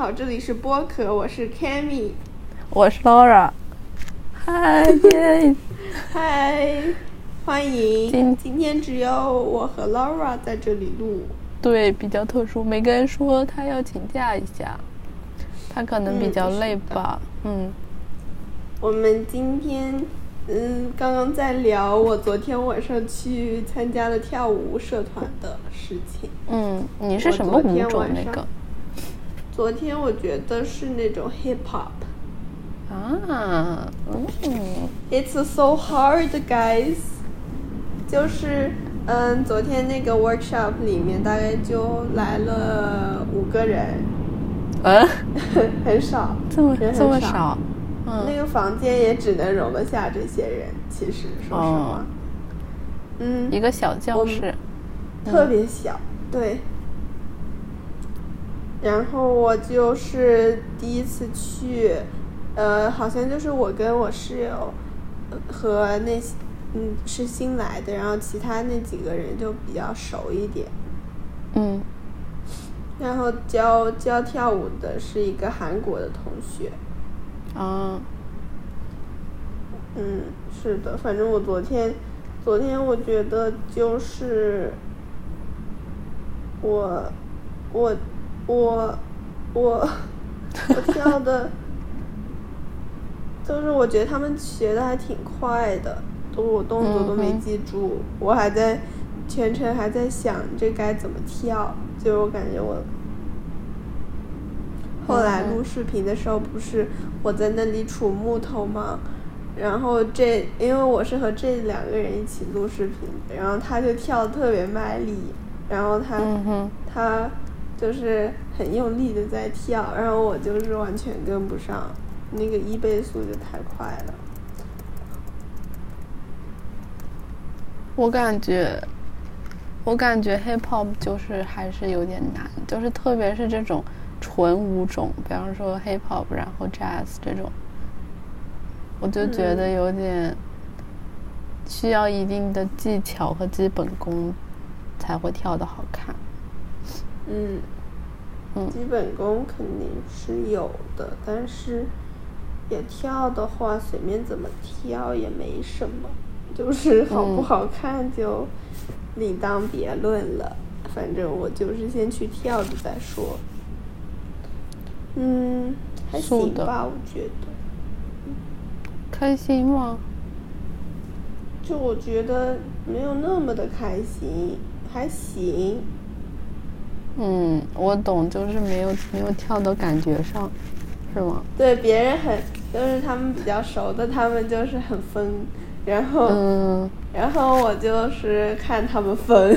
好，这里是播客，我是 Cammy，我是 Laura。嗨耶！嗨，欢迎。今今天只有我和 Laura 在这里录。对，比较特殊。每个人说他要请假一下，他可能比较累吧。嗯。我们今天嗯刚刚在聊我昨天晚上去参加了跳舞社团的事情。嗯，你是什么舞种那个？昨天我觉得是那种 hip hop。啊，嗯。It's so hard, guys。就是嗯，昨天那个 workshop 里面大概就来了五个人。嗯，很少。这么这么少。嗯那个房间也只能容得下这些人，其实说实话，嗯，一个小教室，特别小，对。然后我就是第一次去，呃，好像就是我跟我室友和那些，嗯，是新来的，然后其他那几个人就比较熟一点，嗯。然后教教跳舞的是一个韩国的同学。啊，嗯，是的，反正我昨天，昨天我觉得就是我，我，我，我，我跳的，就是我觉得他们学的还挺快的，都我动作都没记住，我还在全程还在想这该怎么跳，就我感觉我。后来录视频的时候，不是我在那里杵木头吗？然后这因为我是和这两个人一起录视频，然后他就跳的特别卖力，然后他他就是很用力的在跳，然后我就是完全跟不上，那个一倍速就太快了。我感觉，我感觉 hip hop 就是还是有点难，就是特别是这种。纯舞种，比方说 hip hop，然后 jazz 这种，我就觉得有点需要一定的技巧和基本功才会跳的好看。嗯，嗯，基本功肯定是有的，但是也跳的话，随便怎么跳也没什么，就是好不好看就另当别论了。反正我就是先去跳着再说。嗯，还行吧，我觉得。开心吗？就我觉得没有那么的开心，还行。嗯，我懂，就是没有没有跳到感觉上，是吗？对，别人很就是他们比较熟的，他们就是很疯，然后，嗯，然后我就是看他们疯。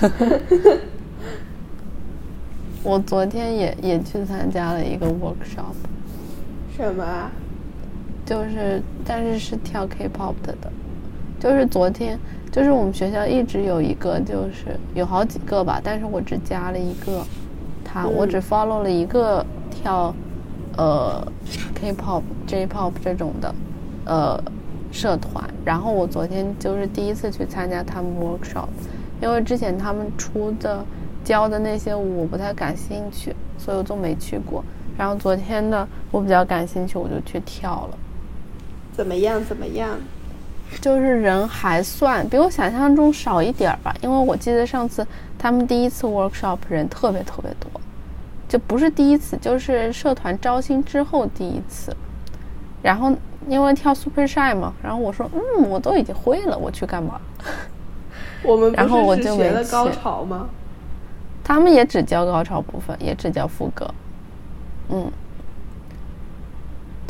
我昨天也也去参加了一个 workshop，什么？就是，但是是跳 K-pop 的的，就是昨天，就是我们学校一直有一个，就是有好几个吧，但是我只加了一个，他我只 follow 了一个跳，呃，K-pop、J-pop 这种的，呃，社团。然后我昨天就是第一次去参加他们 workshop，因为之前他们出的。教的那些舞我不太感兴趣，所以我就没去过。然后昨天呢我比较感兴趣，我就去跳了。怎么样？怎么样？就是人还算比我想象中少一点儿吧，因为我记得上次他们第一次 workshop 人特别特别多，就不是第一次，就是社团招新之后第一次。然后因为跳 super shy 嘛，然后我说嗯，我都已经会了，我去干嘛？我们然后我就没了高潮吗？他们也只教高潮部分，也只教副歌，嗯，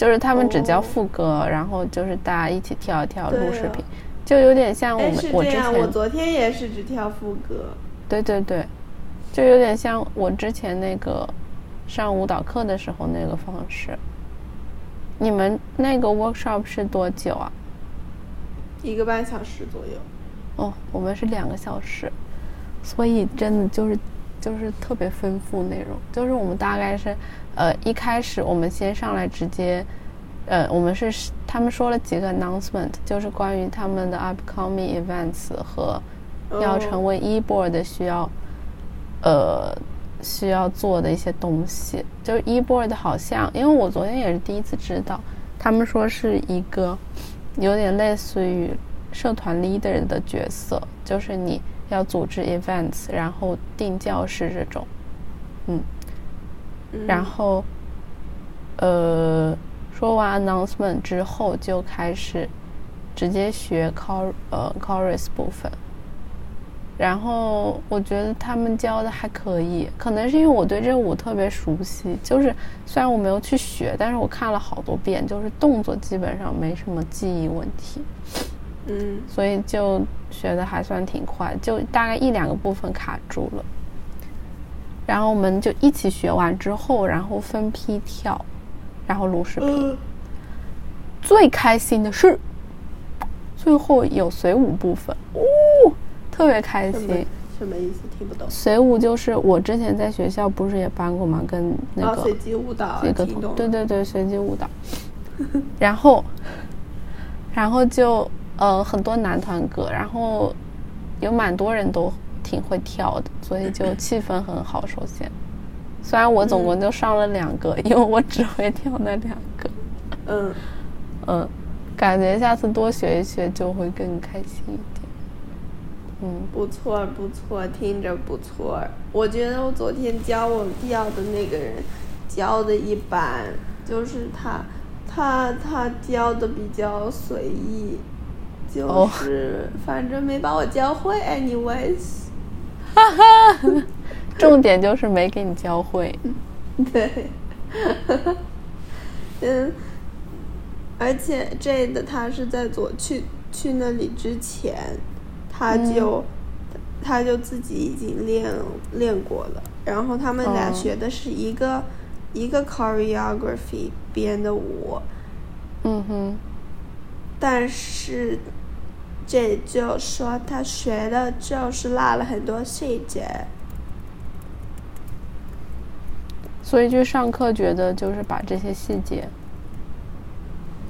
就是他们只教副歌，然后就是大家一起跳一跳录视频，就有点像我们我之前我昨天也是只跳副歌，对对对，就有点像我之前那个上舞蹈课的时候那个方式。你们那个 workshop 是多久啊？一个半小时左右。哦，我们是两个小时，所以真的就是。就是特别丰富内容，就是我们大概是，呃，一开始我们先上来直接，呃，我们是他们说了几个 announcement，就是关于他们的 upcoming events 和要成为 e board 需要，呃，需要做的一些东西。就是 eBoard 好像，因为我昨天也是第一次知道，他们说是一个有点类似于社团 leader 的角色，就是你要组织 events，然后定教室这种，嗯，然后呃说完 announcement 之后就开始直接学 chor 呃 chorus 部分。然后我觉得他们教的还可以，可能是因为我对这舞特别熟悉，就是虽然我没有去学，但是我看了好多遍，就是动作基本上没什么记忆问题，嗯，所以就学的还算挺快，就大概一两个部分卡住了。然后我们就一起学完之后，然后分批跳，然后录视频。最开心的是，最后有随舞部分，哦。特别开心，什么意思？听不懂。随舞就是我之前在学校不是也班过吗？跟那个随机舞蹈，一个对对对，随机舞蹈。然后，然后就呃很多男团歌，然后有蛮多人都挺会跳的，所以就气氛很好。首先，虽然我总共就上了两个，因为我只会跳那两个。嗯嗯，感觉下次多学一学就会更开心一点。嗯，不错不错，听着不错。我觉得我昨天教我跳的那个人教的一般，就是他他他教的比较随意，就是反正没把我教会。anyways，哈哈，重点就是没给你教会。对，嗯，而且这的他是在昨去去那里之前。他就，他就自己已经练练过了，然后他们俩学的是一个一个 choreography 编的舞，嗯哼，但是这就说他学的就是落了很多细节，所以就上课觉得就是把这些细节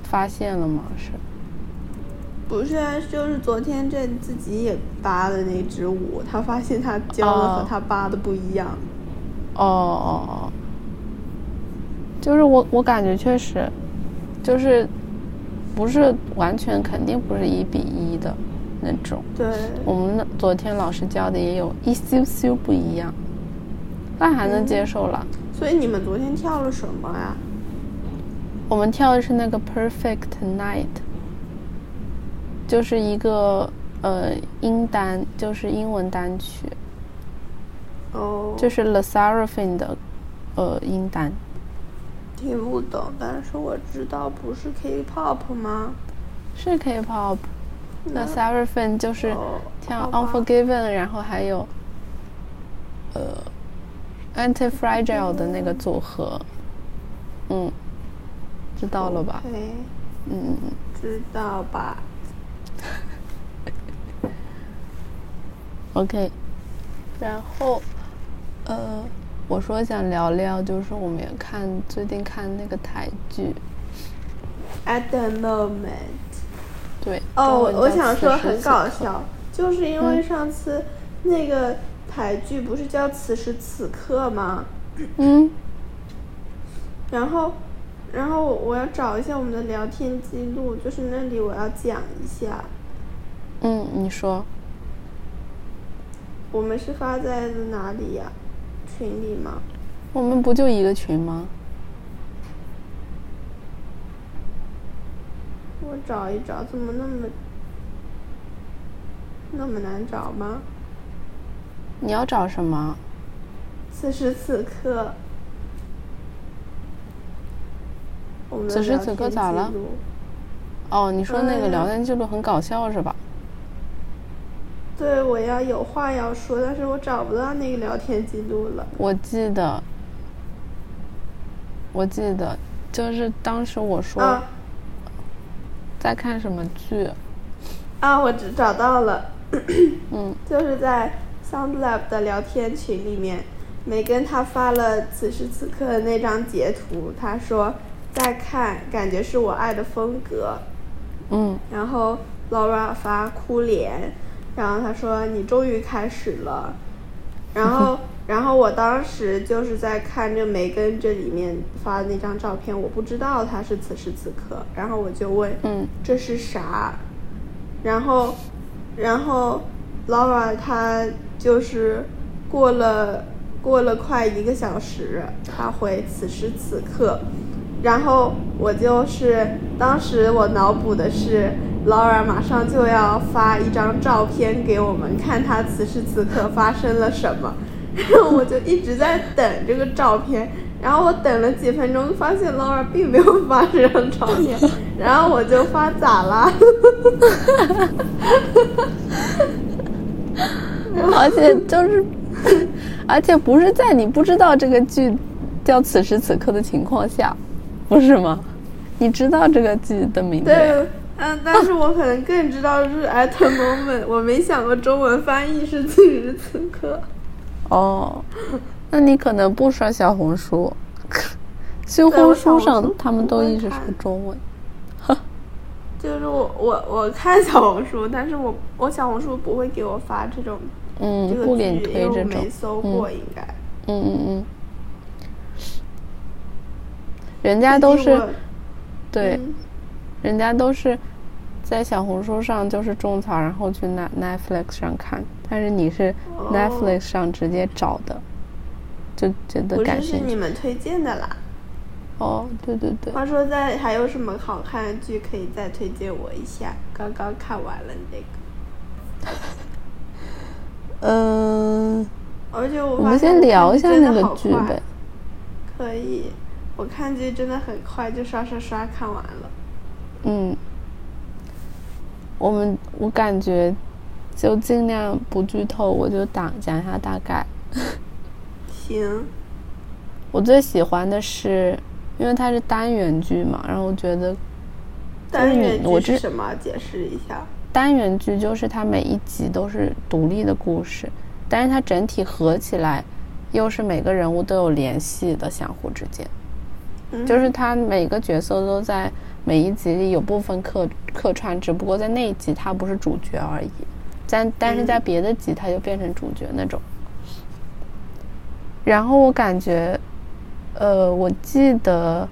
发现了吗？是。不是啊，就是昨天这自己也扒的那支舞，他发现他教的和他扒的不一样。哦哦哦，就是我我感觉确实，就是不是完全肯定不是一比一的那种。对。我们那昨天老师教的也有一丢丢不一样，那还能接受了。所以你们昨天跳了什么呀？我们跳的是那个 Perfect Night。就是一个呃英单，就是英文单曲。哦。就是 l e s a r a f i n 的呃英单。听不懂，但是我知道不是 K-pop 吗？是 K-pop。The Seraphim 就是跳 Unforgiven，然后还有呃 Anti-Fragile 的那个组合。嗯，知道了吧？嗯，知道吧？OK，然后，呃，我说想聊聊，就是我们也看最近看那个台剧，At the moment，对，哦，我想说很搞笑，就是因为上次那个台剧不是叫《此时此刻》吗？嗯，然后。然后我要找一下我们的聊天记录，就是那里我要讲一下。嗯，你说。我们是发在了哪里呀？群里吗？我们不就一个群吗？我找一找，怎么那么那么难找吗？你要找什么？此时此刻。此时此刻咋了？哦，你说那个聊天记录很搞笑是吧？对，我要有话要说，但是我找不到那个聊天记录了。我记得，我记得，就是当时我说在看什么剧。啊，我只找到了。嗯。就是在 SoundLab 的聊天群里面，梅根他发了此时此刻的那张截图，他说。在看，感觉是我爱的风格。嗯。然后 Laura 发哭脸，然后他说：“你终于开始了。” 然后然后我当时就是在看这梅根这里面发的那张照片，我不知道他是此时此刻，然后我就问，嗯，这是啥？然后，然后 Laura 她就是过了过了快一个小时，她回此时此刻，然后我就是当时我脑补的是 Laura 马上就要发一张照片给我们看，他此时此刻发生了什么。然 后我就一直在等这个照片，然后我等了几分钟，发现 Laura 并没有发这张照片，然后我就发咋啦？而且就是，而且不是在你不知道这个剧叫此时此刻的情况下，不是吗？你知道这个剧的名字？对，嗯，但是我可能更知道是 at the moment，我没想过中文翻译是此时此刻。哦，那你可能不刷小红书，小红书上他们都一直说中文。就是我我我看小红书，但是我我小红书不会给我发这种嗯这，个剧，不给你因为我推这种没。搜过，应该。嗯嗯嗯。人家都是对，嗯人家都是在小红书上就是种草，然后去 Net Netflix 上看，但是你是哦 Netflix 上直接找的，就觉得不是是感兴趣。你们推荐的啦。哦，对对对，话说在还有什么好看的剧可以再推荐我一下？刚刚看完了那个，嗯，而且我我们先聊一下那个剧呗。可以，我看剧真的很快，就刷刷刷看完了。嗯，我们我感觉就尽量不剧透，我就讲讲一下大概。行，我最喜欢的是，因为它是单元剧嘛，然后我觉得单元剧是什么？解释一下。单元剧就是它每一集都是独立的故事，但是它整体合起来又是每个人物都有联系的，相互之间，嗯就是它每个角色都在每一集里有部分客客串，只不过在那一集他不是主角而已，但但是在别的集他就变成主角那种。然后我感觉，呃，我记得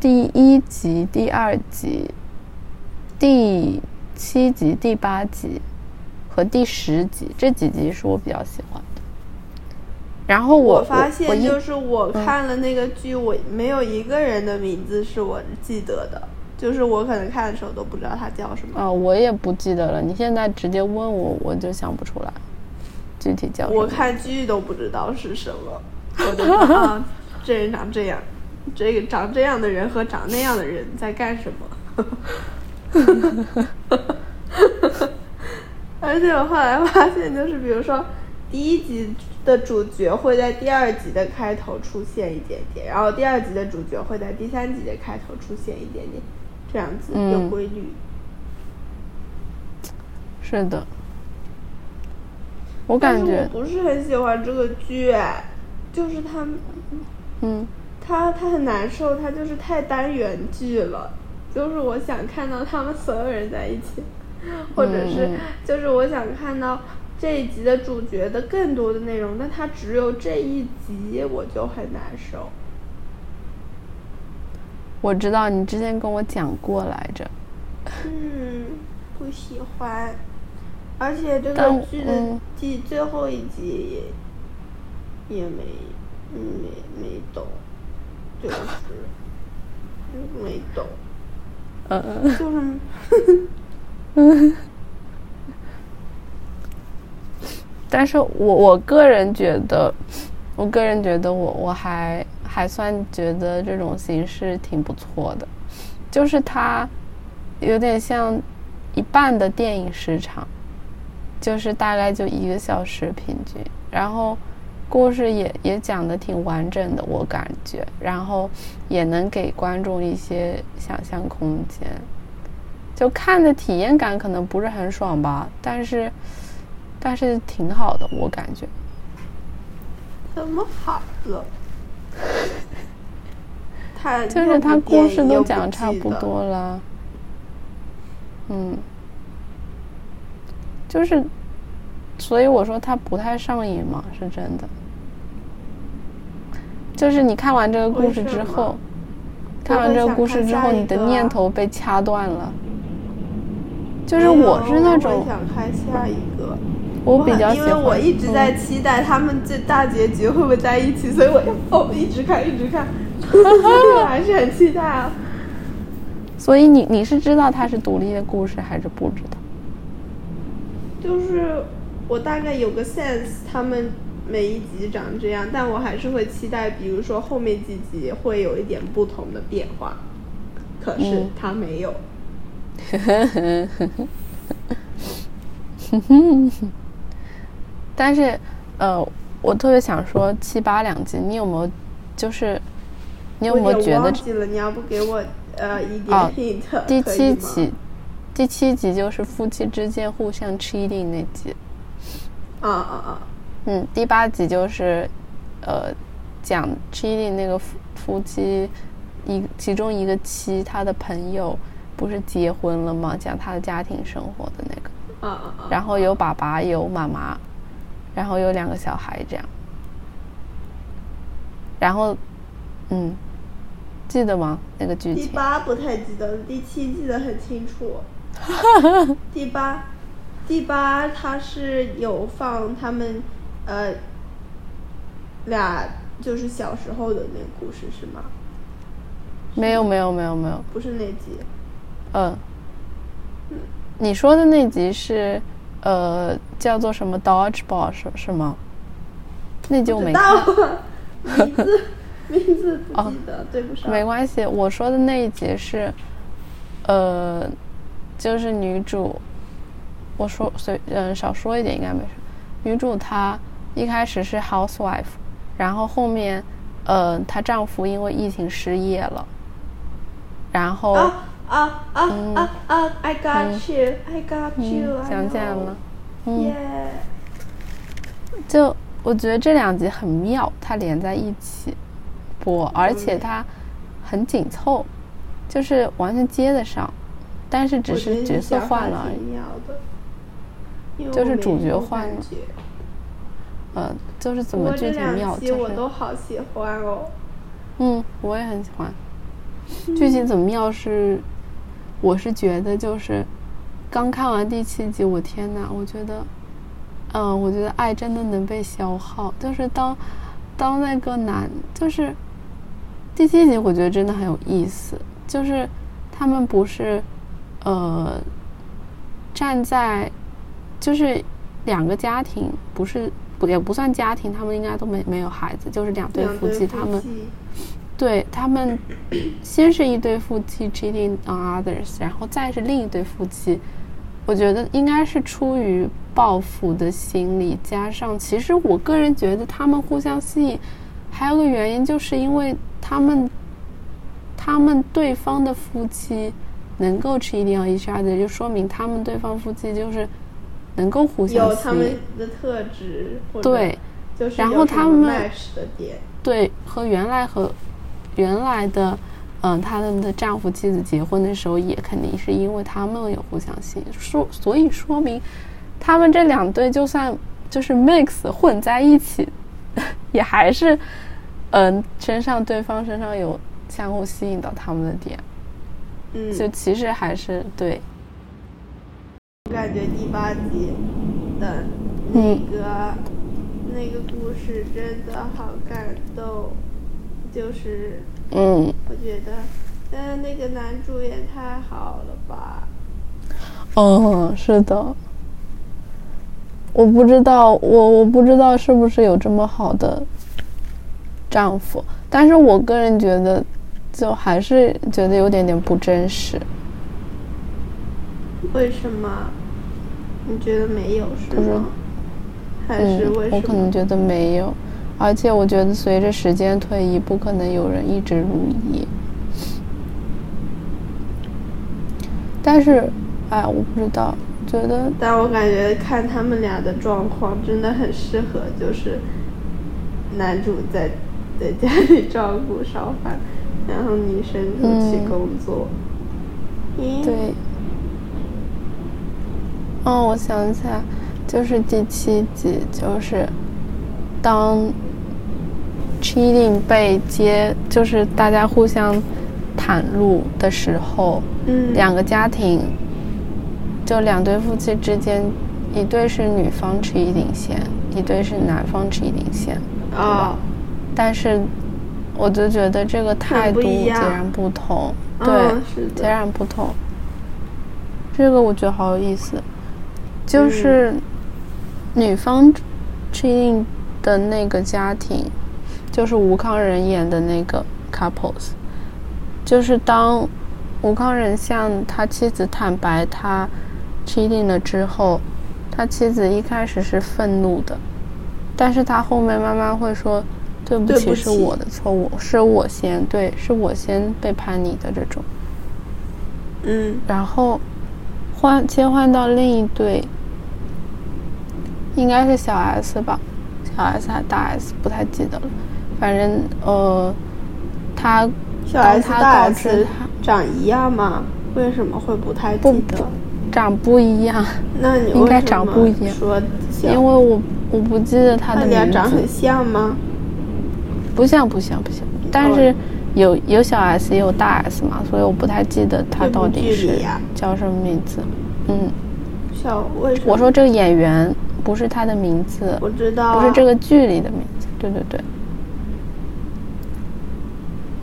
第一集、第二集、第七集、第八集和第十集这几集是我比较喜欢的。然后我我发现，就是我看了那个剧，我没有一个人的名字是我记得的，就是我可能看的时候都不知道他叫什么。啊，我也不记得了。你现在直接问我，我就想不出来具体叫什么。我看剧都不知道是什么，我就说啊，这人长这样，这个长这样的人和长那样的人在干什么？而且我后来发现，就是比如说第一集的主角会在第二集的开头出现一点点，然后第二集的主角会在第三集的开头出现一点点，这样子嗯有规律。是的，我感觉我，不是很喜欢这个剧，哎就是他们。嗯，他他很难受，他就是太单元剧了，就是我想看到他们所有人在一起，或者是嗯就是我想看到这一集的主角的更多的内容，但他只有这一集，我就很难受。我知道你之前跟我讲过来着。嗯，不喜欢，而且这个剧的嗯第最后一集也也没嗯没没懂，就是没懂。嗯嗯就是 但是我我个人觉得，我个人觉得我我还还算觉得这种形式挺不错的，就是它有点像一半的电影时长，就是大概就一个小时平均，然后故事也也讲的挺完整的，我感觉，然后也能给观众一些想象空间，就看的体验感可能不是很爽吧，但是。但是挺好的，我感觉。怎么好了？他就是他故事都讲差不多了，嗯，就是所以我说他不太上瘾嘛，是真的。就是你看完这个故事之后，看完这个故事之后，你的念头被掐断了。就是我是那种想看下一个，我比较喜欢，因为我一直在期待他们这大结局会不会在一起，所以我就哦一直看一直看，我还是很期待啊。所以你你是知道它是独立的故事还是不知道？就是我大概有个 sense，他们每一集长这样，但我还是会期待，比如说后面几集会有一点不同的变化。可是他没有。但是，呃，我特别想说七八两集，你有没有就是你有没有觉得？忘记了，你要不给我呃一点 hint？第七集，第七集就是夫妻之间互相 cheating 那集。啊啊啊！嗯，第八集就是呃讲 cheating 那个夫夫妻一其中一个妻他的朋友。不是结婚了吗？讲他的家庭生活的那个，啊啊啊！然后有爸爸有妈妈，然后有两个小孩这样，然后，嗯，记得吗？那个剧情？第八不太记得，第七记得很清楚。第八，第八他是有放他们呃俩就是小时候的那个故事是吗？没有没有没有没有，不是那集。嗯，你说的那集是，呃，叫做什么 Dodgeball 是是吗？那集我没看。名字名字不记得，对不上。没关系，我说的那一集是，呃，就是女主，我说随嗯少说一点应该没事。女主她一开始是 housewife，然后后面，呃，她丈夫因为疫情失业了，然后。啊啊啊啊啊！I got you, I got you。想起来了，耶！就我觉得这两集很妙，它连在一起播，而且它很紧凑，就是完全接得上，但是只是角色换了而已。就是主角换了。呃，就是怎么剧情妙，就是我都好喜欢哦。嗯，我也很喜欢。剧情怎么妙是？我是觉得，就是刚看完第七集，我天呐，我觉得，嗯，我觉得爱真的能被消耗。就是当当那个男，就是第七集，我觉得真的很有意思。就是他们不是呃站在，就是两个家庭，不是不也不算家庭，他们应该都没没有孩子，就是两对夫妻，他们。对他们，先是一对夫妻 cheating on others，然后再是另一对夫妻。我觉得应该是出于报复的心理，加上其实我个人觉得他们互相吸引，还有个原因就是因为他们，他们对方的夫妻能够 cheating on each other，就说明他们对方夫妻就是能够互相有他们的特质，对，就是然后他们的点，对和原来和。原来的，嗯，他们的丈夫妻子结婚的时候，也肯定是因为他们有互相吸引，说所以说明，他们这两对就算就是 mix 混在一起，也还是，嗯，身上对方身上有相互吸引到他们的点，嗯，就其实还是对。我感觉第八集的那个那个故事真的好感动。就是，嗯，我觉得，嗯，那个男主也太好了吧。嗯，是的。我不知道，我我不知道是不是有这么好的丈夫，但是我个人觉得，就还是觉得有点点不真实。为什么？你觉得没有是吗？还是为什么？我可能觉得没有。而且我觉得，随着时间推移，不可能有人一直如一。但是，哎，我不知道，觉得。但我感觉看他们俩的状况，真的很适合，就是男主在在家里照顾烧饭，然后女生出去工作。对。哦，我想起来，就是第七集，就是当 cheating 被揭，就是大家互相袒露的时候，嗯，两个家庭，就两对夫妻之间，一对是女方 cheating 先，一对是男方 cheating 先，啊，但是我就觉得这个态度截然不同，对，截然不同。这个我觉得好有意思，就是女方 cheating 的那个家庭，就是吴康仁演的那个 couples，就是当吴康仁向他妻子坦白他 cheating 了之后，他妻子一开始是愤怒的，但是他后面慢慢会说。对不起，对不起是我的错误，是我先对，是我先背叛你的这种。嗯然后换切换到另一对，应该是小 S 吧，小 S 还大 S 不太记得了，反正呃，他小当 S 他大 S 长一样吗？为什么会不太不记得？长不一样，那你应该长不一样说因为我我不记得他他的名字俩长很，像吗？不像不像不像，但是有有小 S 也有大 S 嘛，所以我不太记得他到底是叫什么名字。嗯，小为什么？我说这个演员不是他的名字，我知道、啊，不是这个剧里的名字。对对对。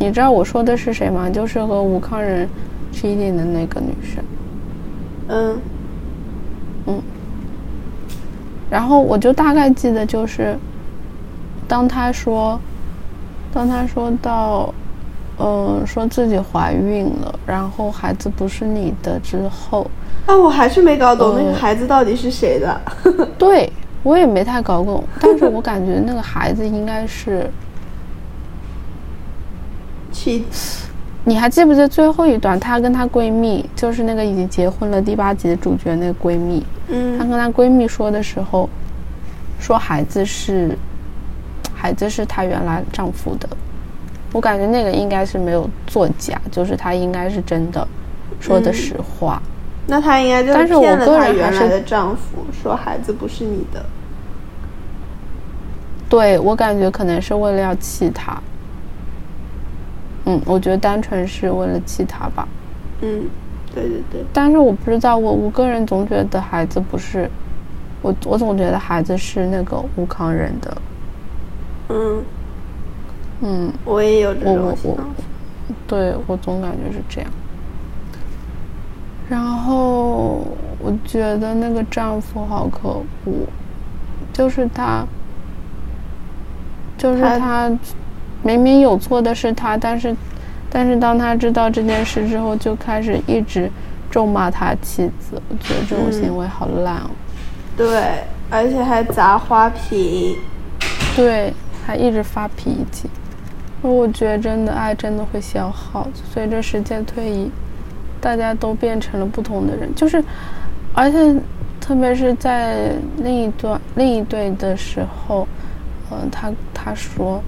你知道我说的是谁吗？就是和吴康仁 cheating 的那个女生。嗯嗯。然后我就大概记得，就是当他说，当他说到，嗯、说自己怀孕了，然后孩子不是你的之后，啊，我还是没搞懂那个呃孩子到底是谁的。对我也没太搞懂，但是我感觉那个孩子应该是。去你还记不记得最后一段？她跟她闺蜜，就是那个已经结婚了第八集的主角那个闺蜜，嗯她嗯跟她闺蜜说的时候，说孩子是，孩子是她原来丈夫的。我感觉那个应该是没有作假，就是她应该是真的说的嗯实话。那她应该就但是我骗了个人原来的丈夫，说孩子不是你的。对我感觉可能是为了要气她。嗯，我觉得单纯是为了气他吧。嗯，对对对，但是我不知道，我我个人总觉得孩子不是，我我总觉得孩子是那个吴康仁的，嗯，嗯，我也有这种想法。对我总感觉是这样。然后我觉得那个丈夫好可恶，就是他，就是他他，明明有错的是他，但是，但是当他知道这件事之后，就开始一直咒骂他妻子。我觉得这种行为好烂哦。对，而且还砸花瓶。对，还一直发脾气。我觉得真的爱真的会消耗，随着时间推移，大家都变成了不同的人。就是，而且特别是在另一段另一对的时候，嗯、他他说，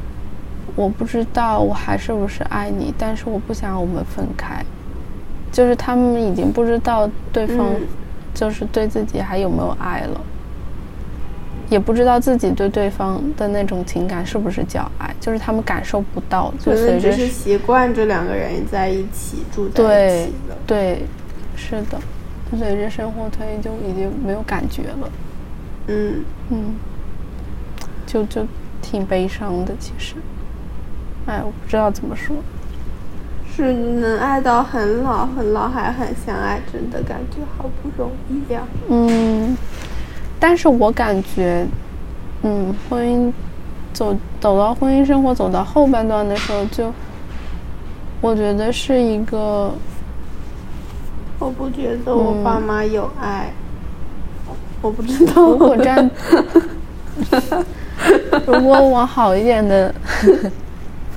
我不知道我还是不是爱你，但是我不想我们分开。就是他们已经不知道对方嗯就是对自己还有没有爱了。也不知道自己对对方的那种情感是不是叫爱，就是他们感受不到，就可随只是习惯这两个人在一起住在一对起了。对，是的，随着生活推移就已经没有感觉了，嗯，嗯，就就挺悲伤的，其实，哎，我不知道怎么说，是能爱到很老很老还很相爱，真的感觉好不容易呀、嗯，但是我感觉，嗯，婚姻走走到婚姻生活走到后半段的时候就，我觉得是一个。我不觉得我嗯爸妈有爱，我不知道。如果站，如果往好一点的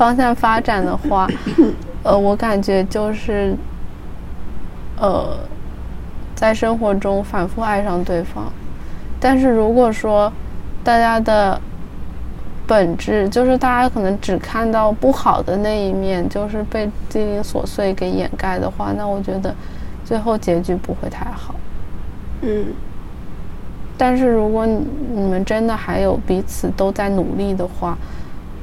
方向发展的话，呃，我感觉就是，呃，在生活中反复爱上对方，但是如果说大家的本质就是大家可能只看到不好的那一面，就是被鸡零琐碎给掩盖的话，那我觉得最后结局不会太好。嗯，但是如果你你们真的还有彼此都在努力的话，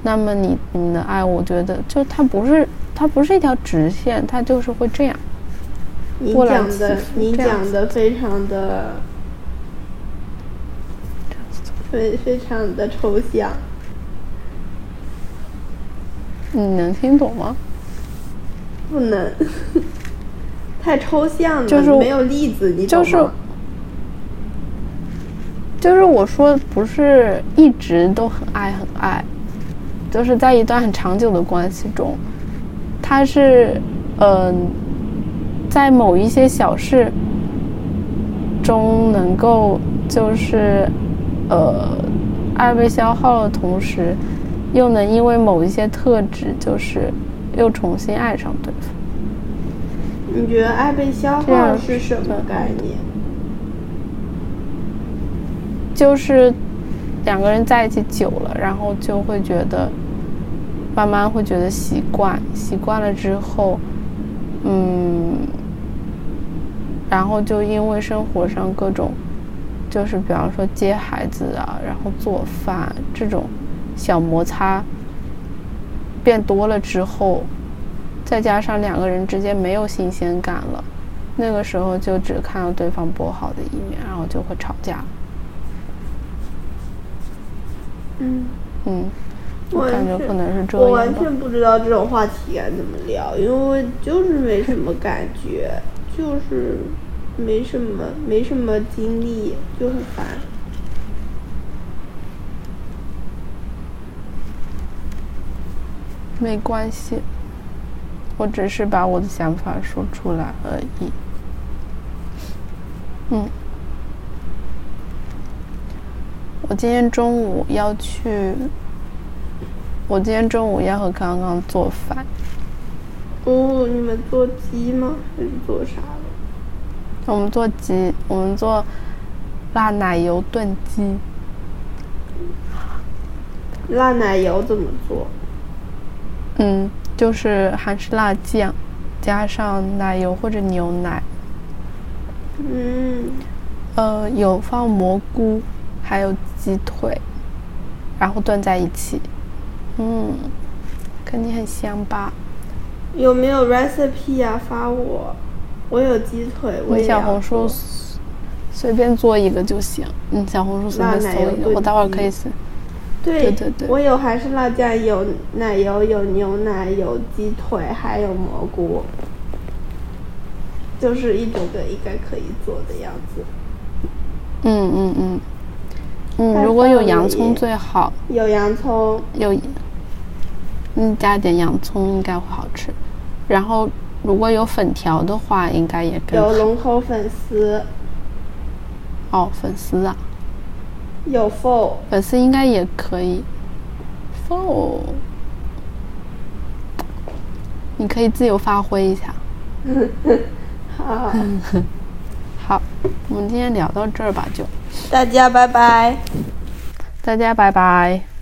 那么你你的爱，我觉得就它不是它不是一条直线，它就是会这样。你讲的你讲的非常的非非常的抽象，你能听懂吗？不能 太抽象了，就是没有例子，你懂就是吗？就是我说不是一直都很爱很爱，就是在一段很长久的关系中，他是嗯、在某一些小事中能够就是呃爱被消耗的同时，又能因为某一些特质就是又重新爱上对方。你觉得爱被消耗是什么概念？就是两个人在一起久了，然后就会觉得，慢慢会觉得习惯，习惯了之后，嗯，然后就因为生活上各种，就是比方说接孩子啊，然后做饭这种小摩擦变多了之后，再加上两个人之间没有新鲜感了，那个时候就只看到对方不好的一面，然后就会吵架。嗯，嗯，我感觉可能是这我完。全不知道这种话题该怎么聊，因为就是没什么感觉，就是没什么没什么经历，就很烦。没关系，我只是把我的想法说出来而已。嗯，我今天中午要去，我今天中午要和刚刚做饭。哦，你们做鸡吗？还是做啥的？我们做鸡，我们做辣奶油炖鸡。辣奶油怎么做？嗯，就是韩式辣酱，加上奶油或者牛奶，嗯，呃，有放蘑菇，还有鸡腿，然后炖在一起。嗯，肯定很香吧？有没有 recipe 啊？发我，我有鸡腿，我小红书随便做一个就行。嗯，小红书随便搜一个，我待会儿可以炖搜。对对对对我有韩式辣酱，有奶油，有牛奶，有鸡腿，还有蘑菇，就是一整个应该可以做的样子。嗯嗯嗯嗯，太如果有洋葱最好，有洋葱，有，嗯，加点洋葱应该会好吃。然后如果有粉条的话，应该也更有。龙口粉丝，哦，粉丝啊，有 pho，粉丝应该也可以。哦，你可以自由发挥一下。好，好，我们今天聊到这儿吧，就大家拜拜。大家拜拜。